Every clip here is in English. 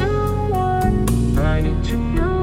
I need to know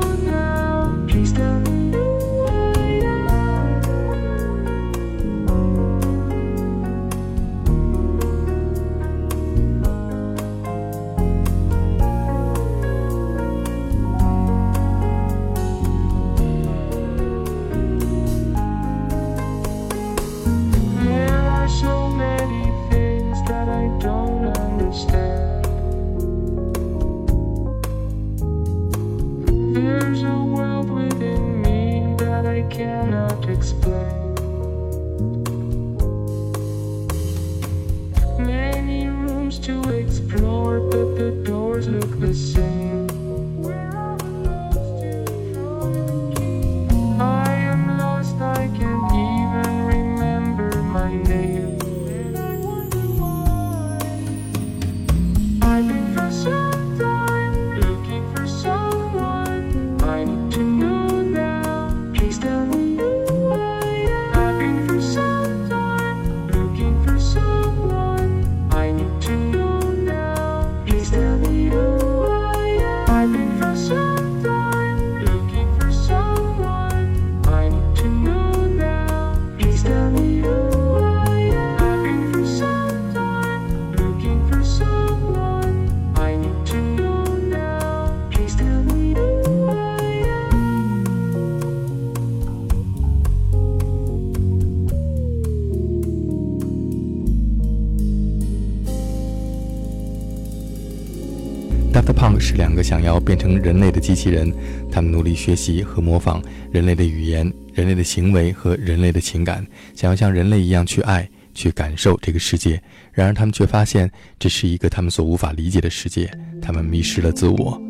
变成人类的机器人，他们努力学习和模仿人类的语言、人类的行为和人类的情感，想要像人类一样去爱、去感受这个世界。然而，他们却发现这是一个他们所无法理解的世界，他们迷失了自我。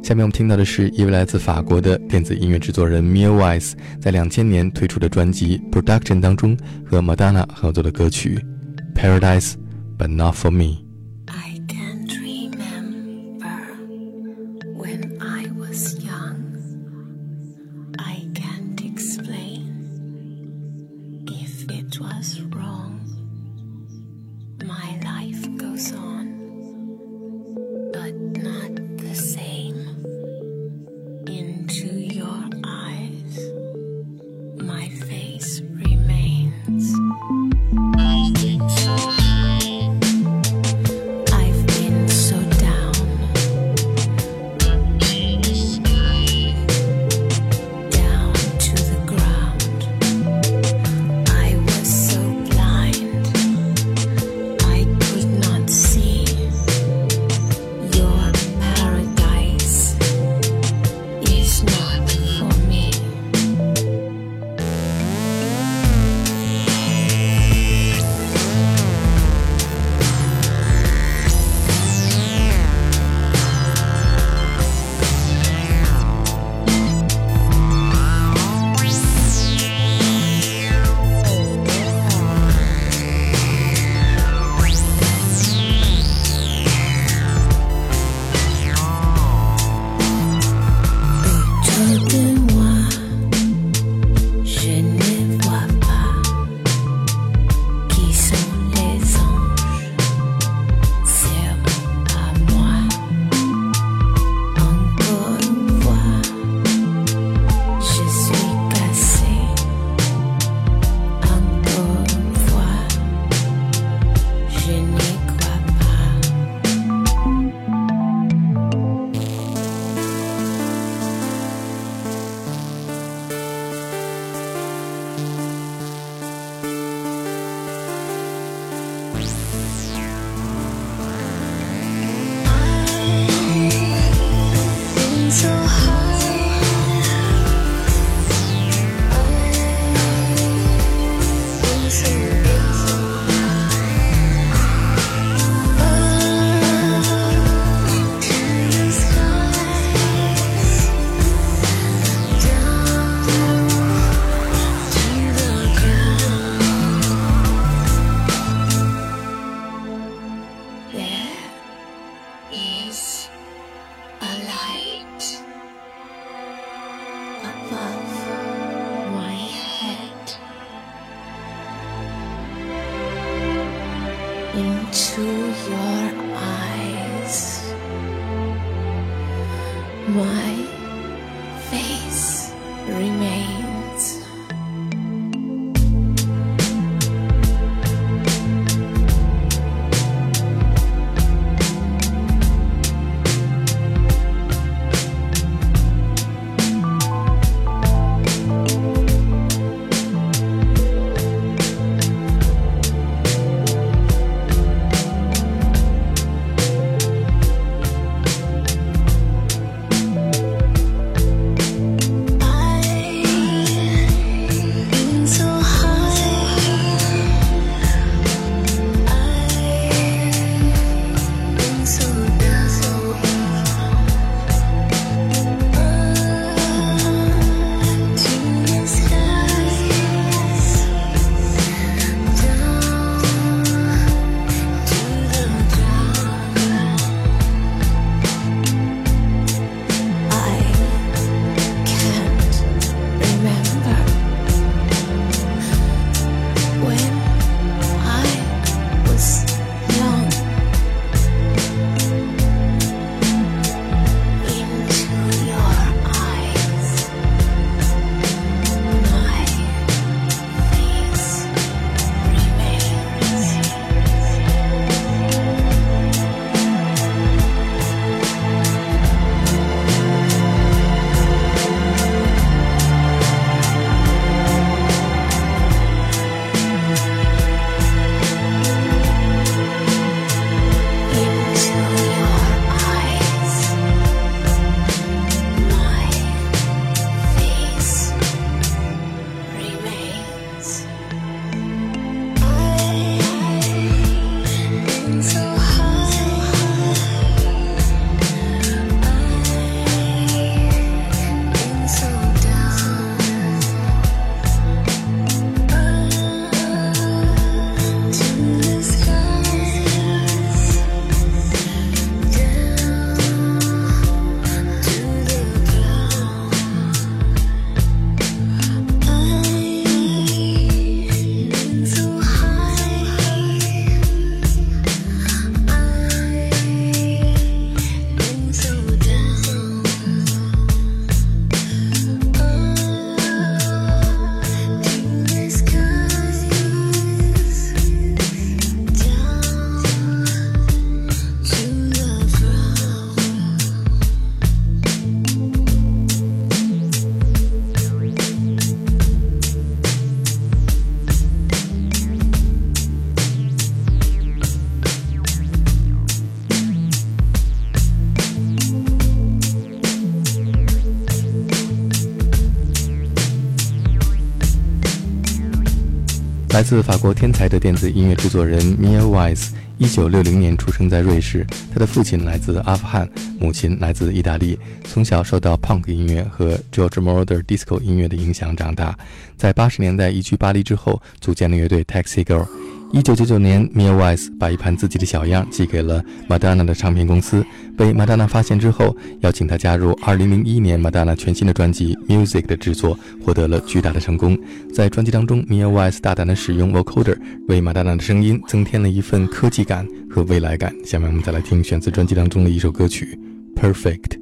下面我们听到的是一位来自法国的电子音乐制作人 Mia Wise 在两千年推出的专辑《Production》当中和 Madonna 合作的歌曲《Paradise But Not For Me》。来自法国天才的电子音乐制作人 Mia Wise，一九六零年出生在瑞士。他的父亲来自阿富汗，母亲来自意大利。从小受到 Punk 音乐和 George Moroder Disco 音乐的影响长大。在八十年代移居巴黎之后，组建了乐队 Taxi Girl。一九九九年，Mia Wise 把一盘自己的小样寄给了 Madonna 的唱片公司，被 Madonna 发现之后，邀请她加入2001年 Madonna 全新的专辑 Music 的制作，获得了巨大的成功。在专辑当中，Mia Wise 大胆地使用 Vocoder，为 Madonna 的声音增添了一份科技感和未来感。下面我们再来听选自专辑当中的一首歌曲《Perfect》。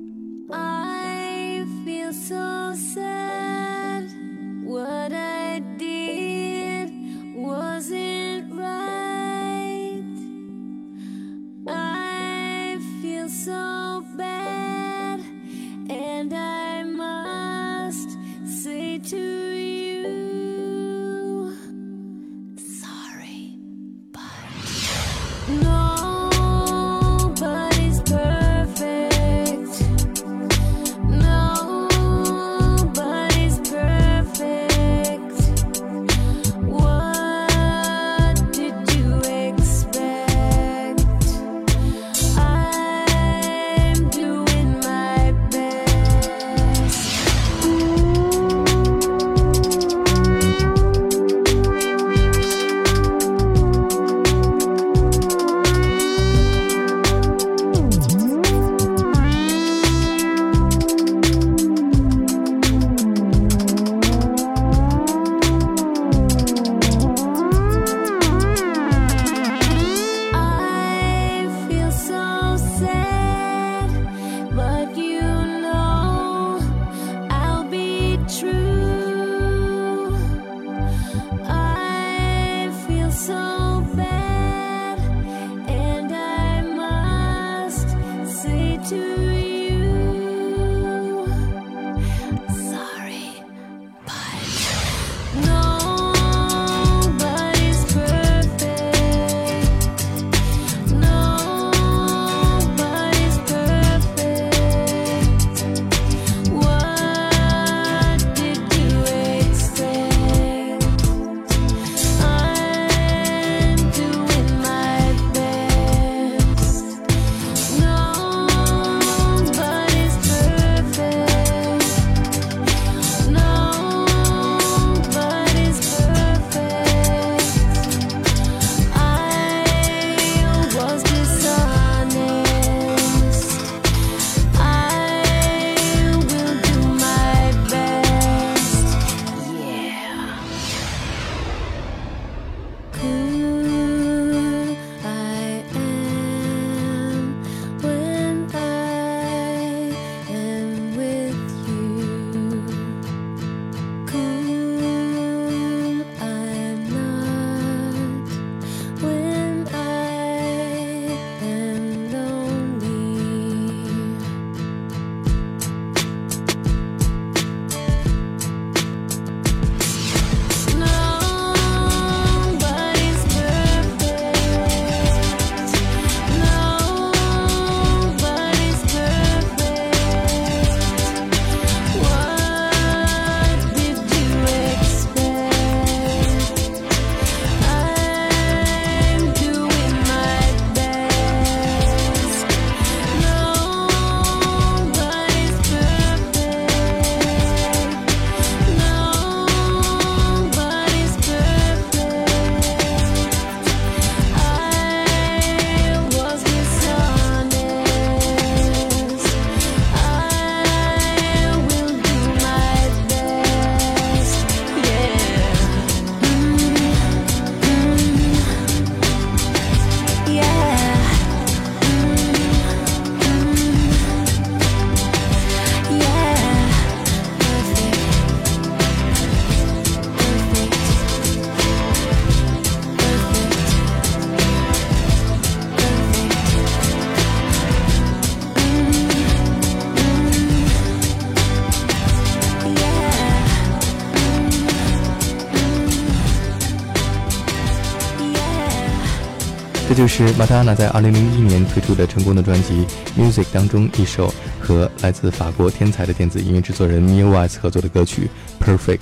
就是 Madonna 在2001年推出的成功的专辑《Music》当中一首和来自法国天才的电子音乐制作人 Muse 合作的歌曲《Perfect》。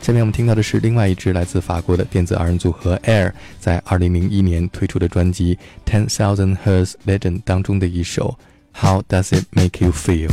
下面我们听到的是另外一支来自法国的电子二人组合 Air 在2001年推出的专辑《Ten Thousand Hertz Legend》当中的一首《How Does It Make You Feel》。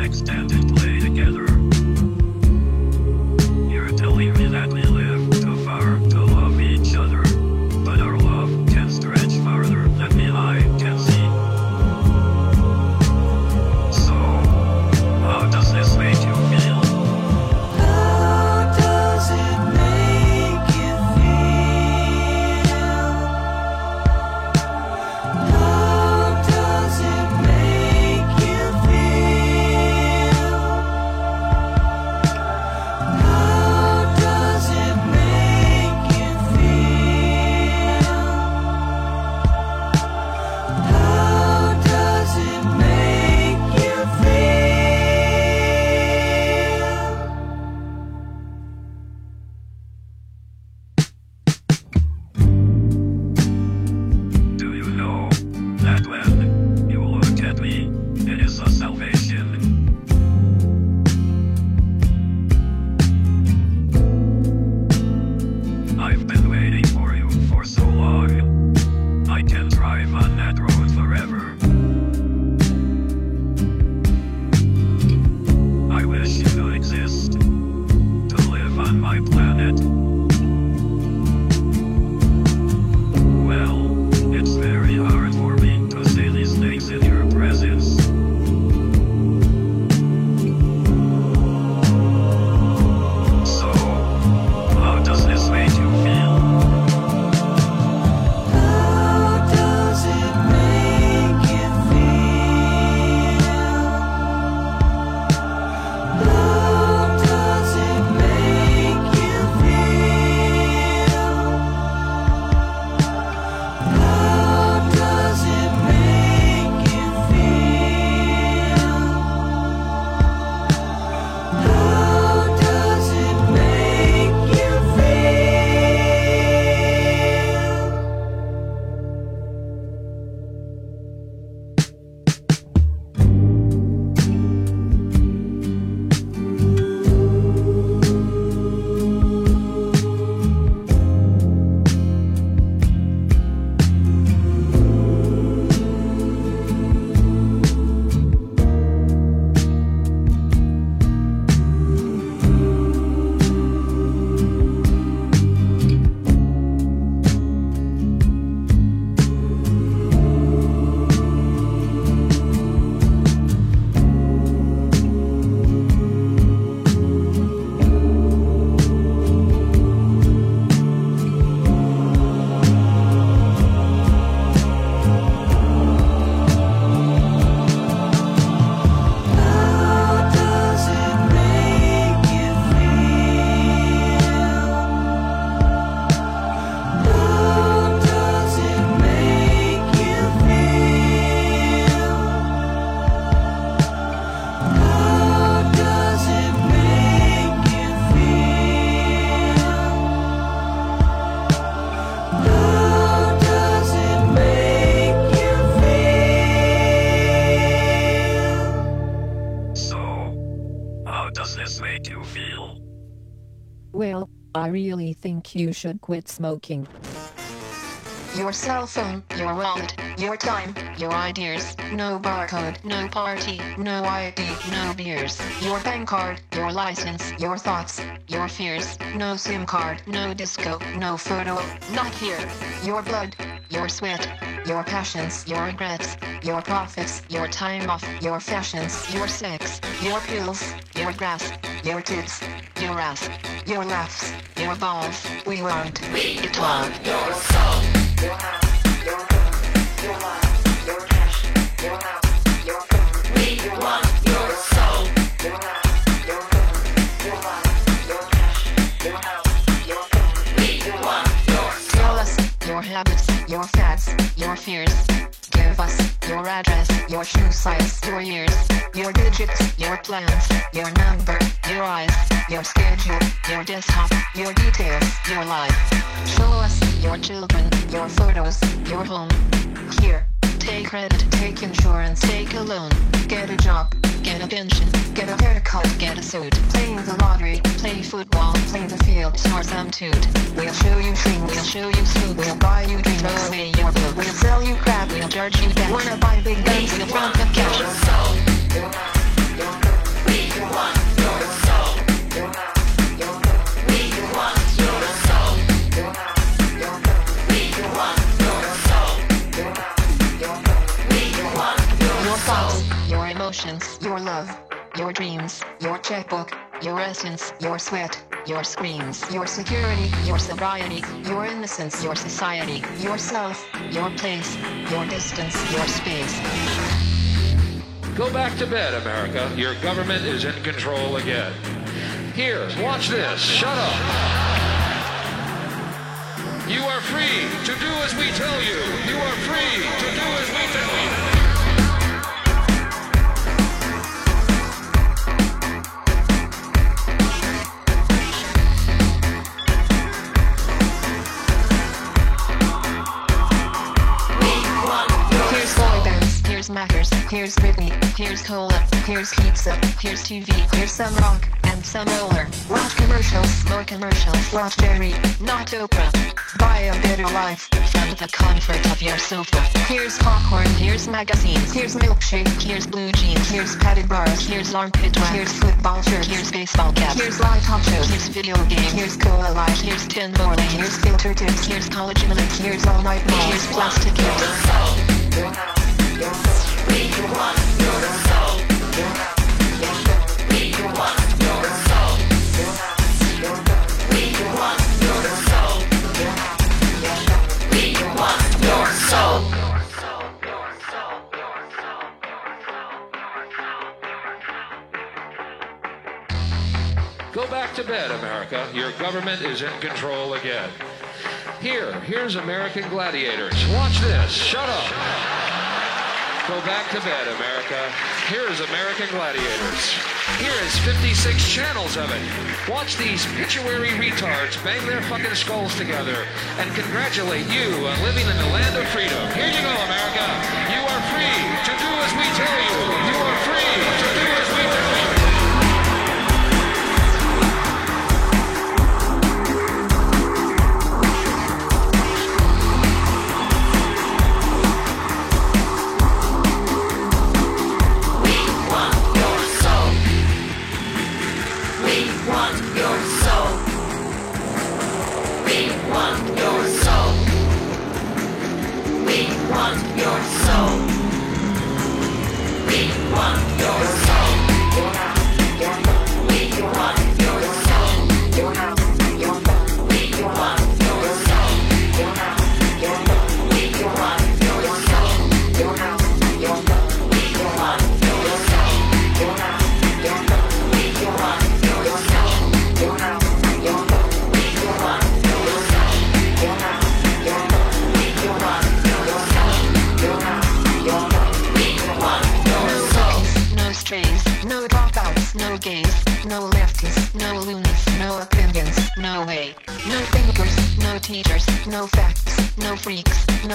extended play together. Well, I really think you should quit smoking. your cell phone, your wallet, your time, your ideas. No barcode, no party, no ID, no beers. Your bank card, your license, your thoughts, your fears. No SIM card, no disco, no photo, not here. Your blood, your sweat, your passions, your regrets, your profits, your time off, your fashions, your sex, your pills, your grass, your tits, your ass, your laughs, your balls. We want we it all. Your soul. Your house, your home, your your cash, your house, your. We want your soul. We want your your habits, your fads, your fears. Give us your address, your shoe size, your years, your digits, your plans, your number, your eyes, your schedule, your desktop, your details, your life. Show us your children, your photos, your home. Here, take credit, take insurance, take a loan, get a job, get a pension, get a haircut, get a suit, playing the lottery, play football, play the field, snore some toot. We'll show you things, we'll show you suits, we'll buy you drinks, throw away your books, we'll sell you crap, we'll charge you back. Wanna buy big guns, we'll front the cash. Your love, your dreams, your checkbook, your essence, your sweat, your screams, your security, your sobriety, your innocence, your society, yourself, your place, your distance, your space. Go back to bed, America. Your government is in control again. Here, watch this. Shut up. You are free to do as we tell you. You are free to do as we tell you. Here's Britney, here's Cola, here's pizza, here's TV, here's some rock, and some roller. Watch commercials, more commercials, watch Jerry, not Oprah. Buy a better life from the comfort of your sofa. Here's popcorn, here's magazines, here's milkshake, here's blue jeans, here's padded bars, here's armpit wax, here's football shirts, here's baseball caps, here's live talk shows, here's video games, here's cola life, here's tin bowling, here's filter tips, here's college minutes, here's all night here's plastic Your hips. Government is in control again. Here, here's American Gladiators. Watch this. Shut up. Go back to bed, America. Here is American Gladiators. Here is 56 channels of it. Watch these pituitary retards bang their fucking skulls together and congratulate you on living in the land of freedom. Here you go, America. You are free to do as we tell you.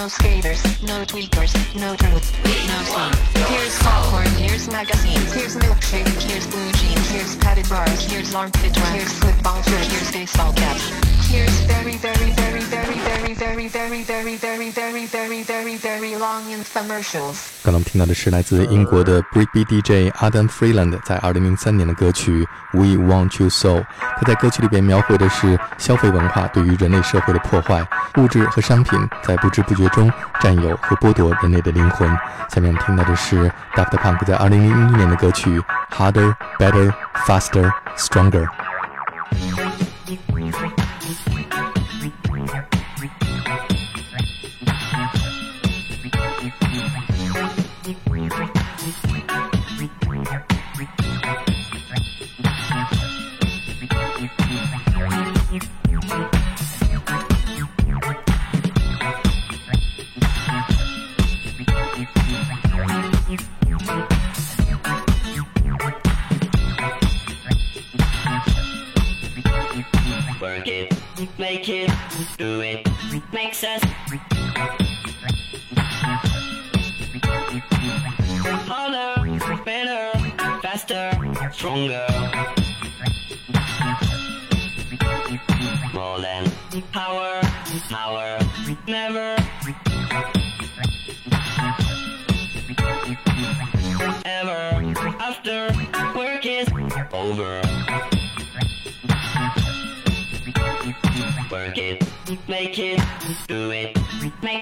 No skaters, no tweakers, no truth, no scene. Here's popcorn, here's magazines, here's milkshake, here's blue jeans, here's padded bars, here's armpit wax, here's football shirts, here's baseball caps. 刚刚听到的是来自英国的 brig bdj adam freeland 在二零零三年的歌曲 we want to so 他在歌曲里边描绘的是消费文化对于人类社会的破坏物质和商品在不知不觉中占有和剥夺人类的灵魂。下面我们听到的是 daft punk 在二零零一年的歌曲 harder better faster stronger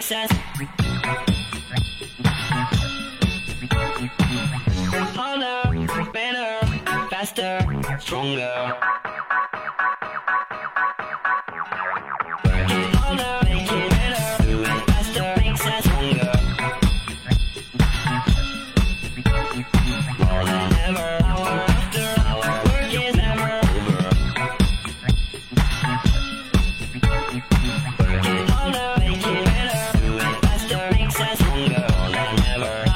success. Harder, better, faster, stronger. no, never.